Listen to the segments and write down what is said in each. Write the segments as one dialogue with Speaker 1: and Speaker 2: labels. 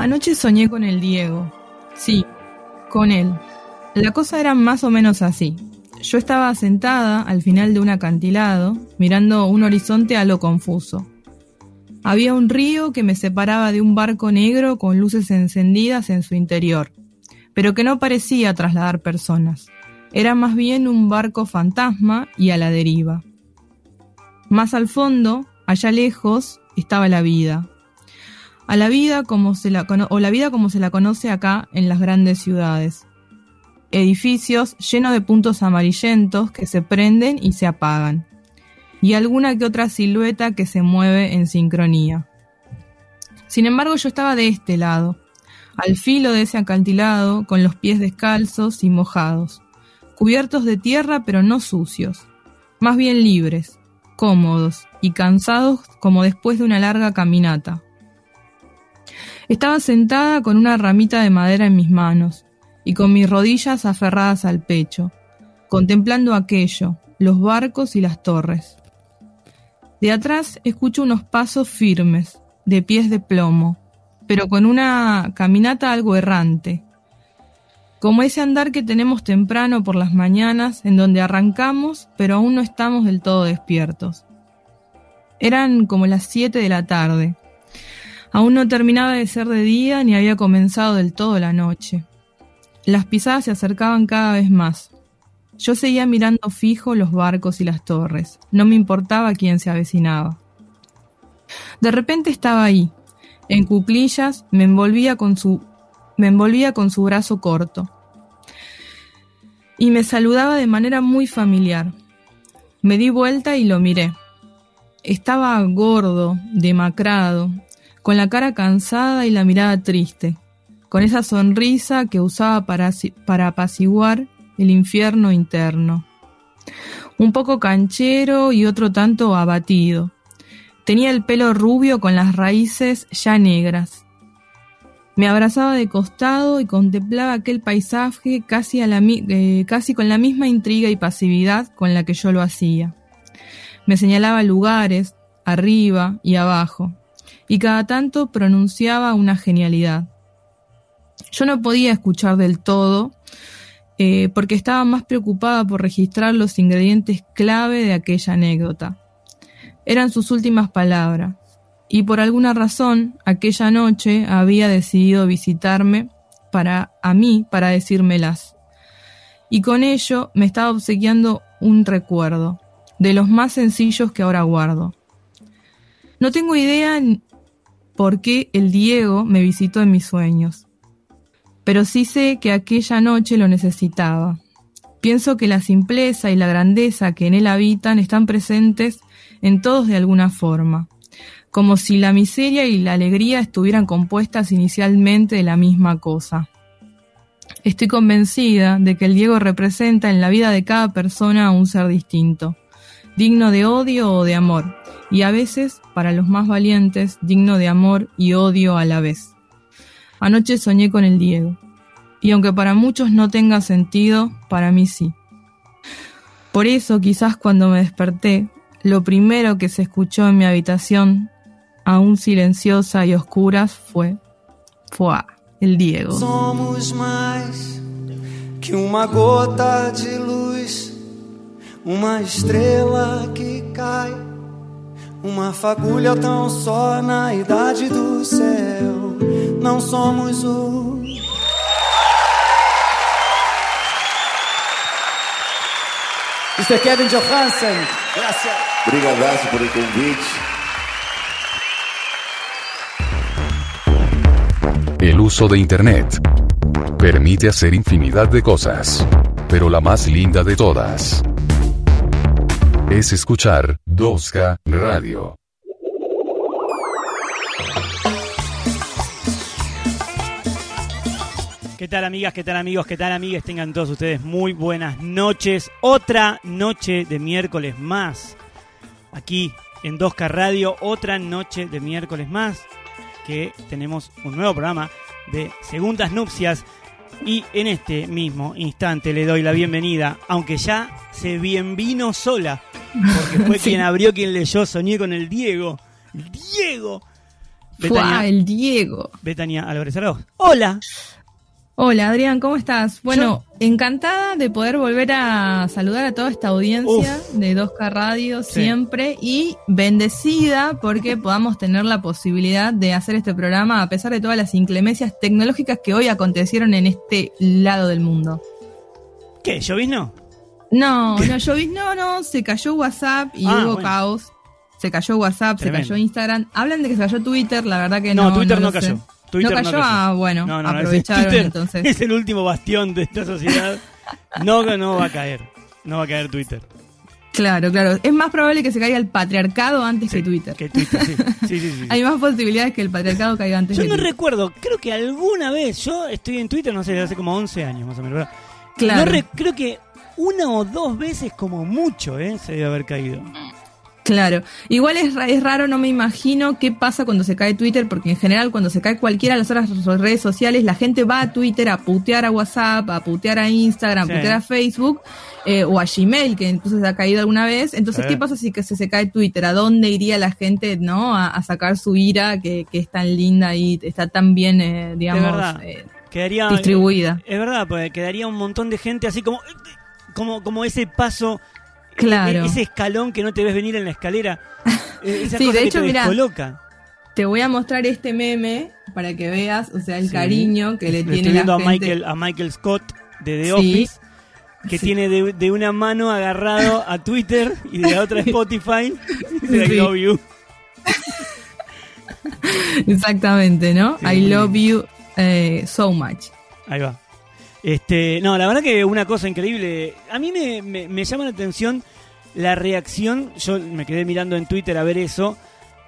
Speaker 1: Anoche soñé con el Diego. Sí, con él. La cosa era más o menos así. Yo estaba sentada al final de un acantilado, mirando un horizonte a lo confuso. Había un río que me separaba de un barco negro con luces encendidas en su interior, pero que no parecía trasladar personas. Era más bien un barco fantasma y a la deriva. Más al fondo, allá lejos, estaba la vida, a la vida como se la o la vida como se la conoce acá en las grandes ciudades. Edificios llenos de puntos amarillentos que se prenden y se apagan. Y alguna que otra silueta que se mueve en sincronía. Sin embargo, yo estaba de este lado, al filo de ese acantilado, con los pies descalzos y mojados, cubiertos de tierra pero no sucios, más bien libres, cómodos y cansados como después de una larga caminata. Estaba sentada con una ramita de madera en mis manos y con mis rodillas aferradas al pecho, contemplando aquello, los barcos y las torres. De atrás escucho unos pasos firmes, de pies de plomo, pero con una caminata algo errante, como ese andar que tenemos temprano por las mañanas, en donde arrancamos, pero aún no estamos del todo despiertos. Eran como las siete de la tarde, Aún no terminaba de ser de día ni había comenzado del todo la noche. Las pisadas se acercaban cada vez más. Yo seguía mirando fijo los barcos y las torres. No me importaba quién se avecinaba. De repente estaba ahí. En cuclillas me envolvía con su me envolvía con su brazo corto. Y me saludaba de manera muy familiar. Me di vuelta y lo miré. Estaba gordo, demacrado, con la cara cansada y la mirada triste, con esa sonrisa que usaba para, para apaciguar el infierno interno. Un poco canchero y otro tanto abatido. Tenía el pelo rubio con las raíces ya negras. Me abrazaba de costado y contemplaba aquel paisaje casi, eh, casi con la misma intriga y pasividad con la que yo lo hacía. Me señalaba lugares, arriba y abajo, y cada tanto pronunciaba una genialidad. Yo no podía escuchar del todo eh, porque estaba más preocupada por registrar los ingredientes clave de aquella anécdota. Eran sus últimas palabras, y por alguna razón aquella noche había decidido visitarme para a mí para decírmelas. Y con ello me estaba obsequiando un recuerdo, de los más sencillos que ahora guardo. No tengo idea por qué el Diego me visitó en mis sueños. Pero sí sé que aquella noche lo necesitaba. Pienso que la simpleza y la grandeza que en él habitan están presentes en todos de alguna forma, como si la miseria y la alegría estuvieran compuestas inicialmente de la misma cosa. Estoy convencida de que el Diego representa en la vida de cada persona un ser distinto, digno de odio o de amor, y a veces, para los más valientes, digno de amor y odio a la vez. Anoche soñé con el Diego, y aunque para muchos no tenga sentido, para mí sí. Por eso quizás cuando me desperté, lo primero que se escuchó en mi habitación, aún silenciosa y oscura, fue, fue el Diego.
Speaker 2: Somos más que una gota de luz, una estrella que cae Uma fagulha tão só na idade do céu. Não somos o. Mr. Kevin Johansen. Gracias.
Speaker 3: Obrigadaço por el convite.
Speaker 4: El uso de Internet permite hacer infinidad de cosas, pero la más linda de todas es escuchar 2K Radio.
Speaker 5: ¿Qué tal amigas, qué tal amigos, qué tal amigas? Tengan todos ustedes muy buenas noches. Otra noche de miércoles más. Aquí en 2K Radio, otra noche de miércoles más. Que tenemos un nuevo programa de segundas nupcias y en este mismo instante le doy la bienvenida, aunque ya se bienvino sola, porque fue quien abrió, quien leyó, soñé con el Diego. Diego.
Speaker 1: Fue el Diego.
Speaker 5: Betania Álvarez Arauz. Hola.
Speaker 1: Hola Adrián, ¿cómo estás? Bueno, encantada de poder volver a saludar a toda esta audiencia de 2K Radio siempre y bendecida porque podamos tener la posibilidad de hacer este programa a pesar de todas las inclemencias tecnológicas que hoy acontecieron en este lado del mundo.
Speaker 5: ¿Qué? ¿Llovizno?
Speaker 1: No, no, llovizno no, se cayó WhatsApp y
Speaker 5: Ah,
Speaker 1: hubo
Speaker 5: bueno.
Speaker 1: caos. Se cayó WhatsApp,
Speaker 5: Tremendo.
Speaker 1: se cayó Instagram. Hablan de que se cayó Twitter, la verdad que no.
Speaker 5: No, Twitter no, cayó. Twitter
Speaker 1: no cayó, ah, bueno,
Speaker 5: No, no, no,
Speaker 1: aprovecharon
Speaker 5: Twitter
Speaker 1: entonces.
Speaker 5: Es el último bastión de esta sociedad. No, no va a caer. No va a caer Twitter.
Speaker 1: Claro, claro. Es más probable que se caiga el patriarcado antes que Twitter.
Speaker 5: Que Twitter, sí. Sí, sí, sí.
Speaker 1: Hay más posibilidades que el patriarcado caiga antes
Speaker 5: Yo
Speaker 1: que
Speaker 5: no
Speaker 1: Twitter.
Speaker 5: recuerdo, creo que alguna vez, yo estoy en Twitter, no sé, hace como 11 años más o menos, ¿verdad?
Speaker 1: Claro.
Speaker 5: No re- creo que una o dos veces como mucho, ¿eh? Se debe haber caído.
Speaker 1: Claro. Igual es, es raro, no me imagino qué pasa cuando se cae Twitter, porque en general cuando se cae cualquiera de las otras redes sociales, la gente va a Twitter a putear a WhatsApp, a putear a Instagram,
Speaker 5: Sí.
Speaker 1: a putear a Facebook eh, o a Gmail, que entonces ha caído alguna vez. Entonces. ¿qué pasa si que se, se cae Twitter? ¿A dónde iría la gente no a, a sacar su ira que, que es tan linda y está tan bien, eh, digamos, eh,
Speaker 5: Quedaría,
Speaker 1: distribuida?
Speaker 5: Es verdad, pues quedaría un montón de gente así como, como, como ese paso,
Speaker 1: Claro.
Speaker 5: e- ese escalón que no te ves venir en la escalera. eh, Esa
Speaker 1: Sí,
Speaker 5: cosa
Speaker 1: de
Speaker 5: que
Speaker 1: hecho,
Speaker 5: te
Speaker 1: mirá,
Speaker 5: descoloca.
Speaker 1: Te voy a mostrar este meme para que veas, o sea, el
Speaker 5: Sí.
Speaker 1: cariño que le
Speaker 5: Le
Speaker 1: tiene
Speaker 5: estoy
Speaker 1: la
Speaker 5: a
Speaker 1: gente.
Speaker 5: Michael, a Michael Scott de The
Speaker 1: Sí.
Speaker 5: Office, que
Speaker 1: Sí.
Speaker 5: tiene de, de una mano agarrado a Twitter y de la otra Spotify. Y dice,
Speaker 1: Sí.
Speaker 5: I love you.
Speaker 1: Exactamente, ¿no?
Speaker 5: Sí,
Speaker 1: I love you eh, so much.
Speaker 5: Ahí va. Este, no, la verdad que una cosa increíble. A mí me, me- me llama la atención la reacción. Yo me quedé mirando en Twitter a ver eso.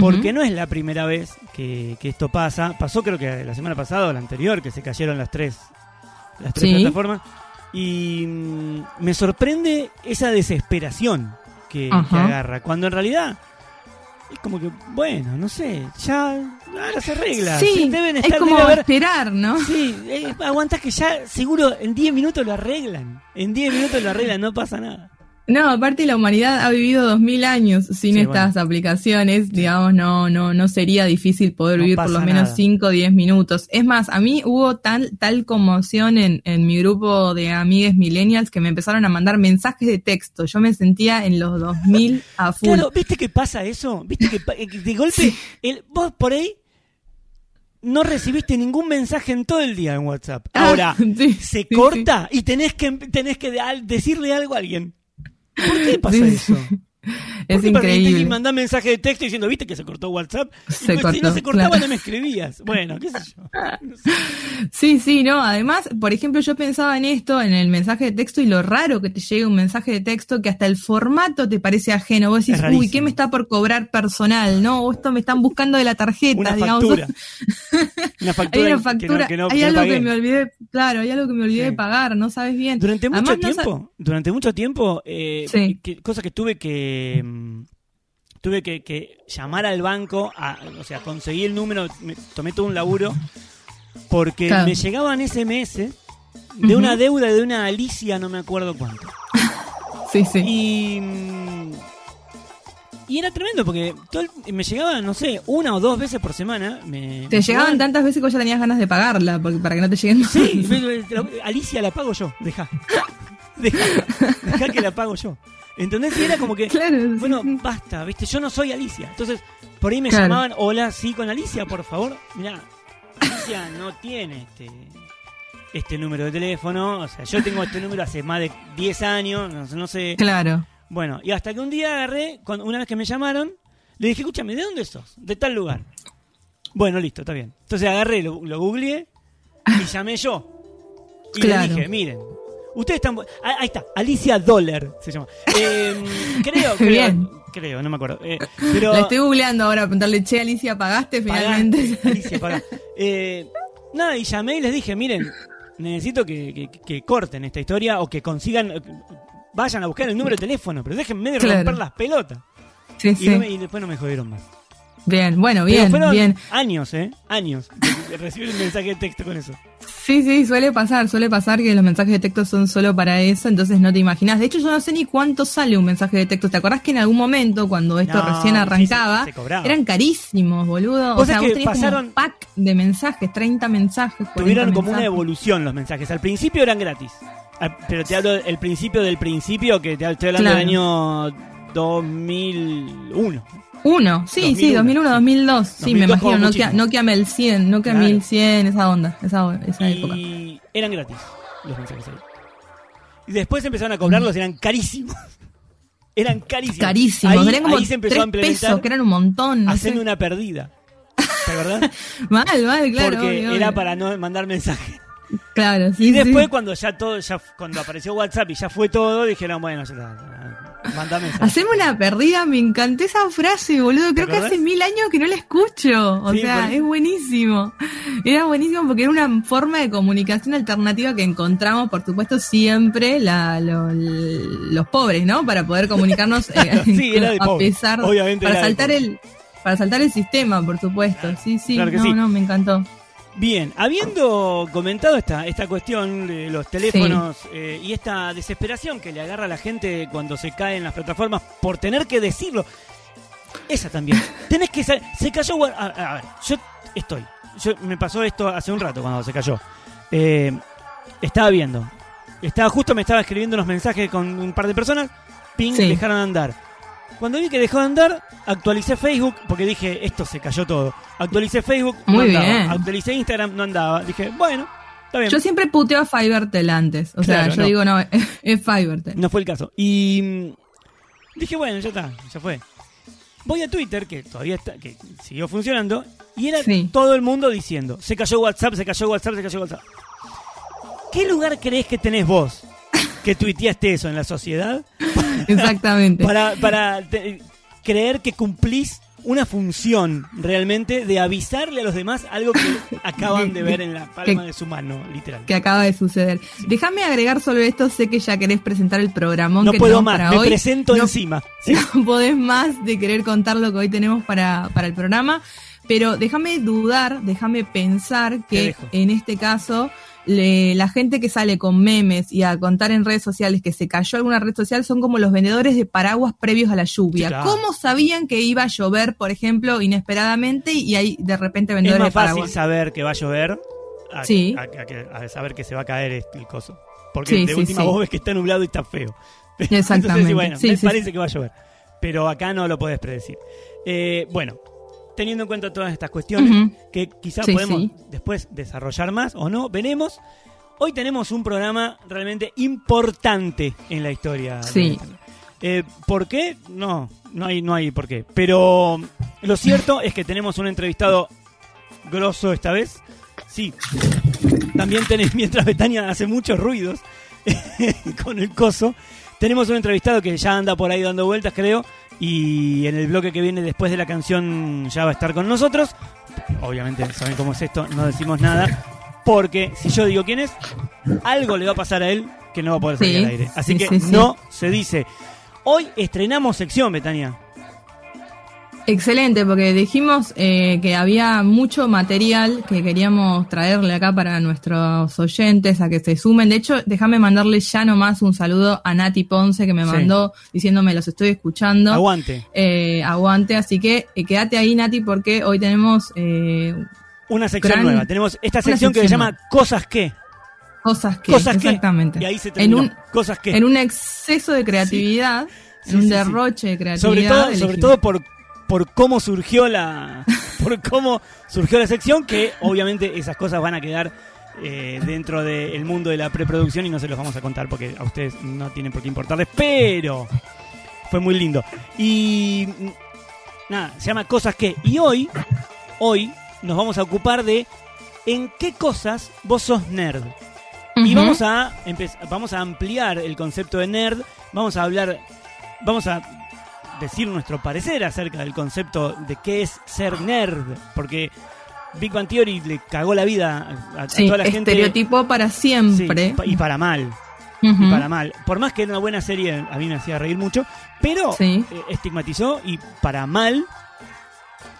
Speaker 5: Porque no es la primera vez que, que esto pasa. Pasó creo que la semana pasada o la anterior que se cayeron las tres, las tres
Speaker 1: Sí.
Speaker 5: plataformas. Y mm, me sorprende esa desesperación que, agarra. Cuando en realidad es como que, bueno, no sé, ya ahora se arregla.
Speaker 1: Sí,
Speaker 5: deben
Speaker 1: es
Speaker 5: estar,
Speaker 1: como
Speaker 5: debe haber-
Speaker 1: esperar, ¿no?
Speaker 5: Sí, eh, aguantás que ya seguro en 10 minutos lo arreglan. En 10 minutos lo arreglan, no pasa nada.
Speaker 1: No, aparte la humanidad ha vivido dos mil años sin
Speaker 5: Sí,
Speaker 1: estas aplicaciones, digamos, no, no, no sería difícil poder
Speaker 5: No
Speaker 1: vivir por lo menos
Speaker 5: nada.
Speaker 1: 5 o 10 minutos. Es más, a mí hubo tal, tal conmoción en, en mi grupo de amigues millennials que me empezaron a mandar mensajes de texto. Yo me sentía en los 2000 a full.
Speaker 5: Claro, ¿viste que pasa eso? ¿Viste que, que de golpe el, vos por ahí no recibiste ningún mensaje en todo el día en WhatsApp?
Speaker 1: Ah,
Speaker 5: Ahora,
Speaker 1: sí,
Speaker 5: se corta y tenés que, tenés que decirle algo a alguien. ¿Por qué pasa eso?
Speaker 1: sí.
Speaker 5: ¿Por
Speaker 1: Es
Speaker 5: para- Y
Speaker 1: increíble.
Speaker 5: mandás mensaje de texto diciendo, ¿viste que se cortó WhatsApp?
Speaker 1: Se
Speaker 5: Y pues, si no se cortaba
Speaker 1: claro.
Speaker 5: no me escribías. Bueno, qué sé yo. No sé.
Speaker 1: Sí, sí, no. Además, por ejemplo, yo pensaba en esto, en el mensaje de texto y lo raro que te llegue un mensaje de texto que hasta el formato te parece ajeno. Vos decís, uy, ¿qué me está por cobrar personal? No, o esto me están buscando de la tarjeta,
Speaker 5: Una
Speaker 1: digamos.
Speaker 5: factura. Una
Speaker 1: Hay
Speaker 5: factura,
Speaker 1: una
Speaker 5: que
Speaker 1: factura,
Speaker 5: no- que no-
Speaker 1: hay
Speaker 5: que no
Speaker 1: algo
Speaker 5: pagué.
Speaker 1: que me olvidé, claro, hay algo que me olvidé
Speaker 5: Sí.
Speaker 1: de pagar, no sabes bien.
Speaker 5: Durante mucho
Speaker 1: Además,
Speaker 5: tiempo, durante mucho tiempo, eh,
Speaker 1: Sí.
Speaker 5: que- cosa que tuve que mm, tuve que, que llamar al banco, a, o sea, conseguí el número, me- tomé todo un laburo, porque
Speaker 1: Claro.
Speaker 5: me llegaban SMS de una deuda de una Alicia, no me acuerdo cuánto.
Speaker 1: Sí, sí.
Speaker 5: Y mm, y era tremendo porque todo el- me llegaba, no sé, una o dos veces por semana. Me,
Speaker 1: Te
Speaker 5: me
Speaker 1: llegaban tantas veces que ya tenías ganas de pagarla porque, para que no te lleguen más.
Speaker 5: Sí, Alicia la pago yo, deja. Deja, deja que la pago yo. ¿Entendés? Y era como que,
Speaker 1: Claro, sí,
Speaker 5: bueno,
Speaker 1: sí.
Speaker 5: basta, ¿viste? Yo no soy Alicia. Entonces, por ahí me
Speaker 1: Claro.
Speaker 5: llamaban, hola, sí, con Alicia, por favor. Mirá, Alicia no tiene este este número de teléfono. O sea, yo tengo este número hace más de 10 años, no, sé- no sé.
Speaker 1: Claro.
Speaker 5: Bueno, y hasta que un día agarré, cuando, una vez que me llamaron, le dije, escúchame, ¿de dónde sos? De tal lugar. Bueno, listo, está bien. Entonces agarré, lo, lo googleé y llamé yo. Y
Speaker 1: Claro.
Speaker 5: le dije, miren, ustedes están... Ah, ahí está, Alicia Dollar se llama. Eh, creo, creo,
Speaker 1: Bien.
Speaker 5: creo, no me acuerdo. Eh, pero
Speaker 1: La estoy googleando ahora, preguntarle, che, Alicia, ¿pagaste finalmente?
Speaker 5: Alicia, pagá. Eh, nada, y llamé y les dije, miren, necesito que, que- que corten esta historia o que consigan, vayan a buscar el número de teléfono, pero déjenme de
Speaker 1: Claro.
Speaker 5: romper las pelotas.
Speaker 1: Sí,
Speaker 5: Y,
Speaker 1: sí.
Speaker 5: no me- y después no me jodieron más.
Speaker 1: Bien, bueno, bien, bien.
Speaker 5: años, ¿eh? Años de- recibir un mensaje de texto con eso.
Speaker 1: Sí, sí, suele pasar, suele pasar que los mensajes de texto son solo para eso, entonces no te imaginas. De hecho, yo no sé ni cuánto sale un mensaje de texto. ¿Te acordás que en algún momento, cuando esto
Speaker 5: No,
Speaker 1: recién arrancaba,
Speaker 5: se
Speaker 1: eran carísimos, boludo? O sea, vos como
Speaker 5: pasaron-
Speaker 1: un pack de mensajes, 30 mensajes. 40
Speaker 5: Tuvieron como una evolución los mensajes. Al principio eran gratis. Al- Pero te hablo del principio del principio, que te estoy hablando del año 2001.
Speaker 1: Uno, sí, sí,
Speaker 5: 2001,
Speaker 1: 2001,
Speaker 5: sí.
Speaker 1: 2002. Sí,
Speaker 5: 2002
Speaker 1: me imagino, Nokia. Nokia 1100, Nokia
Speaker 5: Claro.
Speaker 1: 1100, esa onda, esa, esa época.
Speaker 5: Y eran gratis los mensajes ahí. Y después empezaron a cobrarlos, eran carísimos. Eran carísimos.
Speaker 1: Carísimos,
Speaker 5: Ahí,
Speaker 1: eran como
Speaker 5: ahí se empezó a
Speaker 1: 3
Speaker 5: implementar
Speaker 1: pesos, que eran un montón. No
Speaker 5: haciendo
Speaker 1: sé.
Speaker 5: una perdida. ¿Te acordás?
Speaker 1: Mal, mal, claro.
Speaker 5: Porque
Speaker 1: obvio,
Speaker 5: era
Speaker 1: obvio.
Speaker 5: para no mandar mensajes.
Speaker 1: Claro, sí,
Speaker 5: Y después
Speaker 1: sí.
Speaker 5: cuando ya todo, ya cuando apareció WhatsApp y ya fue todo, dijeron, bueno, ya está, mensajes.
Speaker 1: Haceme una perdida, me encantó esa frase, boludo. Creo que hace mil años que no la escucho. O
Speaker 5: Sí,
Speaker 1: sea, es buenísimo. Era buenísimo porque era una forma de comunicación alternativa que encontramos, por supuesto, siempre la, lo- los pobres, ¿no? Para poder comunicarnos eh,
Speaker 5: Sí, era de
Speaker 1: a pesar
Speaker 5: Obviamente
Speaker 1: para
Speaker 5: era de
Speaker 1: saltar
Speaker 5: pobres.
Speaker 1: el para saltar el sistema, por supuesto. Sí, sí,
Speaker 5: claro
Speaker 1: no,
Speaker 5: sí.
Speaker 1: no, me encantó.
Speaker 5: Bien, habiendo comentado esta, esta cuestión de los teléfonos eh, y esta desesperación que le agarra a la gente cuando se cae en las plataformas por tener que decirlo, esa también. Tenés que sa- se cayó a, a ver, yo estoy, yo me pasó esto hace un rato cuando se cayó. Eh, estaba viendo, estaba justo me estaba escribiendo unos mensajes con un par de personas, ping,
Speaker 1: Sí.
Speaker 5: dejaron de andar. Cuando vi que dejó de andar, actualicé Facebook porque dije, esto se cayó todo. Actualicé Facebook, no
Speaker 1: Muy
Speaker 5: andaba.
Speaker 1: bien.
Speaker 5: Actualicé Instagram, no andaba. Dije, bueno, está bien.
Speaker 1: Yo siempre puteo a Fivertel antes. O sea, yo
Speaker 5: no.
Speaker 1: digo, no, es Fivertel.
Speaker 5: No fue el caso. Y mm, dije, bueno, ya está, ya fue. Voy a Twitter, que todavía está, que siguió funcionando, y era
Speaker 1: Sí.
Speaker 5: todo el mundo diciendo, se cayó WhatsApp, se cayó WhatsApp, se cayó WhatsApp. ¿Qué lugar crees que tenés vos que tuiteaste eso en la sociedad
Speaker 1: Exactamente.
Speaker 5: para, para te- creer que cumplís una función realmente de avisarle a los demás algo que acaban de ver en la palma
Speaker 1: Que-
Speaker 5: de su mano, literal?
Speaker 1: que acaba de suceder. Déjame agregar sobre esto, sé que ya querés presentar el programón
Speaker 5: No
Speaker 1: que
Speaker 5: puedo más,
Speaker 1: para
Speaker 5: me
Speaker 1: hoy.
Speaker 5: presento
Speaker 1: No-
Speaker 5: encima. Sí.
Speaker 1: No podés más de querer contar lo que hoy tenemos para, para el programa, pero déjame dudar, déjame pensar que en este caso le- la gente que sale con memes y a contar en redes sociales que se cayó alguna red social son como los vendedores de paraguas previos a la lluvia.
Speaker 5: Claro.
Speaker 1: ¿Cómo sabían que iba a llover, por ejemplo, inesperadamente y hay de repente
Speaker 5: Es
Speaker 1: vendedores
Speaker 5: más
Speaker 1: de
Speaker 5: fácil
Speaker 1: paraguas?
Speaker 5: saber que va a llover a,
Speaker 1: Sí.
Speaker 5: a- a que- a saber que se va a caer el coso. Porque
Speaker 1: Sí,
Speaker 5: de
Speaker 1: sí,
Speaker 5: última vos ves que está nublado y está feo.
Speaker 1: Exactamente.
Speaker 5: Entonces, bueno, me parece que va a llover. Pero acá no lo podés predecir. Eh, bueno, teniendo en cuenta todas estas cuestiones, que quizás
Speaker 1: Sí,
Speaker 5: podemos
Speaker 1: sí.
Speaker 5: después desarrollar más o no, veremos. Hoy tenemos un programa realmente importante en la historia.
Speaker 1: Sí.
Speaker 5: Eh, ¿Por qué? No, no hay, no hay por qué. Pero lo cierto es que tenemos un entrevistado grosso esta vez. Sí. También tenés, mientras Betania hace muchos ruidos con el coso, tenemos un entrevistado que ya anda por ahí dando vueltas, creo. Y en el bloque que viene después de la canción ya va a estar con nosotros. Obviamente, saben cómo es esto, no decimos nada. Porque si yo digo quién es, algo le va a pasar a él que no va a poder salir
Speaker 1: Sí,
Speaker 5: al aire. Así
Speaker 1: sí,
Speaker 5: que
Speaker 1: sí,
Speaker 5: no se dice. Hoy estrenamos sección, Betania.
Speaker 1: Excelente, porque dijimos eh, que había mucho material que queríamos traerle acá para nuestros oyentes a que se sumen. De hecho, déjame mandarle ya nomás un saludo a Nati Ponce que me
Speaker 5: Sí.
Speaker 1: mandó diciéndome los estoy escuchando.
Speaker 5: Aguante.
Speaker 1: Eh, aguante, así que eh, quédate ahí Nati porque hoy tenemos eh,
Speaker 5: Una sección
Speaker 1: Gran-
Speaker 5: nueva. Tenemos esta sección que se llama Cosas que.
Speaker 1: cosas que...
Speaker 5: Cosas que.
Speaker 1: exactamente.
Speaker 5: Y ahí se
Speaker 1: en un,
Speaker 5: Cosas que.
Speaker 1: en un exceso de creatividad,
Speaker 5: Sí,
Speaker 1: en un derroche de creatividad.
Speaker 5: sobre todo, sobre todo por, por cómo surgió la por cómo surgió la sección, que obviamente esas cosas van a quedar eh, dentro del mundo de la preproducción y no se los vamos a contar porque a ustedes no tienen por qué importarles, pero fue muy lindo. Y nada, se llama Cosas que. Y hoy, hoy nos vamos a ocupar de en qué cosas vos sos nerd. Y vamos a vamos a ampliar el concepto de nerd, vamos a hablar, vamos a decir nuestro parecer acerca del concepto de qué es ser nerd, porque Big Bang Theory le cagó la vida a, a
Speaker 1: Sí,
Speaker 5: toda la gente.
Speaker 1: estereotipo para siempre.
Speaker 5: y para mal, y para mal. Por más que era una buena serie, a mí me hacía reír mucho, pero
Speaker 1: Sí.
Speaker 5: eh, estigmatizó y para mal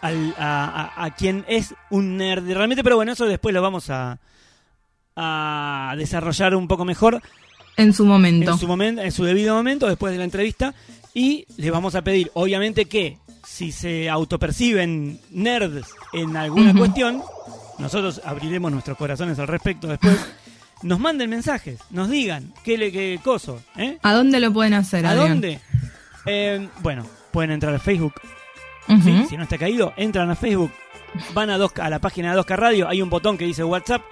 Speaker 5: al- a, a- a quien es un nerd realmente, pero bueno, eso después lo vamos a, a desarrollar un poco mejor
Speaker 1: En su momento.
Speaker 5: en su momento, en su debido momento, después de la entrevista. Y les vamos a pedir, obviamente, que si se autoperciben nerds en alguna cuestión, nosotros abriremos nuestros corazones al respecto después. Nos manden mensajes, nos digan qué le qué coso, ¿eh?
Speaker 1: ¿A dónde lo pueden hacer,
Speaker 5: ¿A
Speaker 1: Adrián?
Speaker 5: dónde? Eh, bueno, pueden entrar a Facebook. ¿sí? Si no está caído, entran a Facebook, van a, 2K a la página de 2K Radio, hay un botón que dice WhatsApp,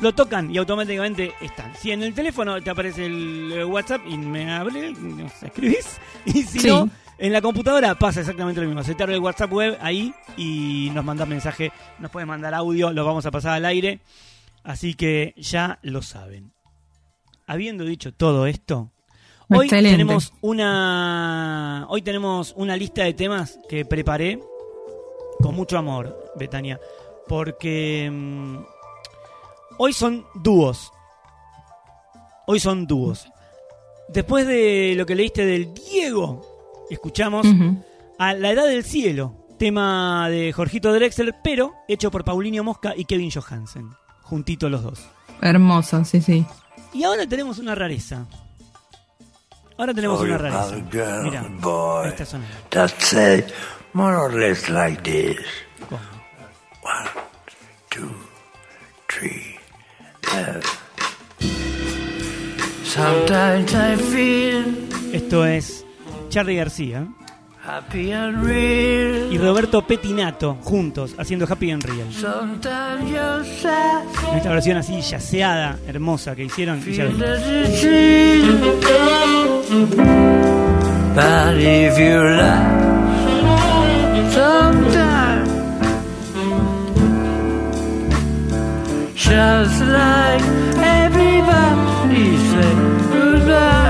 Speaker 5: lo tocan y automáticamente están. Si en el teléfono te aparece el eh, WhatsApp y me abre, nos escribís, y si
Speaker 1: Sí.
Speaker 5: no, en la computadora pasa exactamente lo mismo. Se te abre el WhatsApp web ahí y nos mandas mensaje, nos pueden mandar audio, lo vamos a pasar al aire. Así que ya lo saben. Habiendo dicho todo esto, hoy
Speaker 1: Excelente.
Speaker 5: tenemos una hoy tenemos una lista de temas que preparé con mucho amor, Betania, porque mm, hoy son dúos. Hoy son dúos. Después de lo que leíste del Diego, escuchamos a La Edad del Cielo, tema de Jorgito Drexler, pero hecho por Paulinho Mosca y Kevin Johansen, juntitos los dos.
Speaker 1: Hermoso, sí, sí.
Speaker 5: Y ahora tenemos una rareza. Ahora tenemos una rareza. Mira,
Speaker 6: boy.
Speaker 5: esta
Speaker 6: that say more or less like this.
Speaker 5: ¿Cómo?
Speaker 6: One, two, three,
Speaker 5: Esto es Charlie García
Speaker 6: happy and real.
Speaker 5: y Roberto Petinato juntos haciendo Happy and Real. En esta versión así yaceada, hermosa que hicieron. y ya
Speaker 6: feel
Speaker 5: ven.
Speaker 6: just like everybody said goodbye.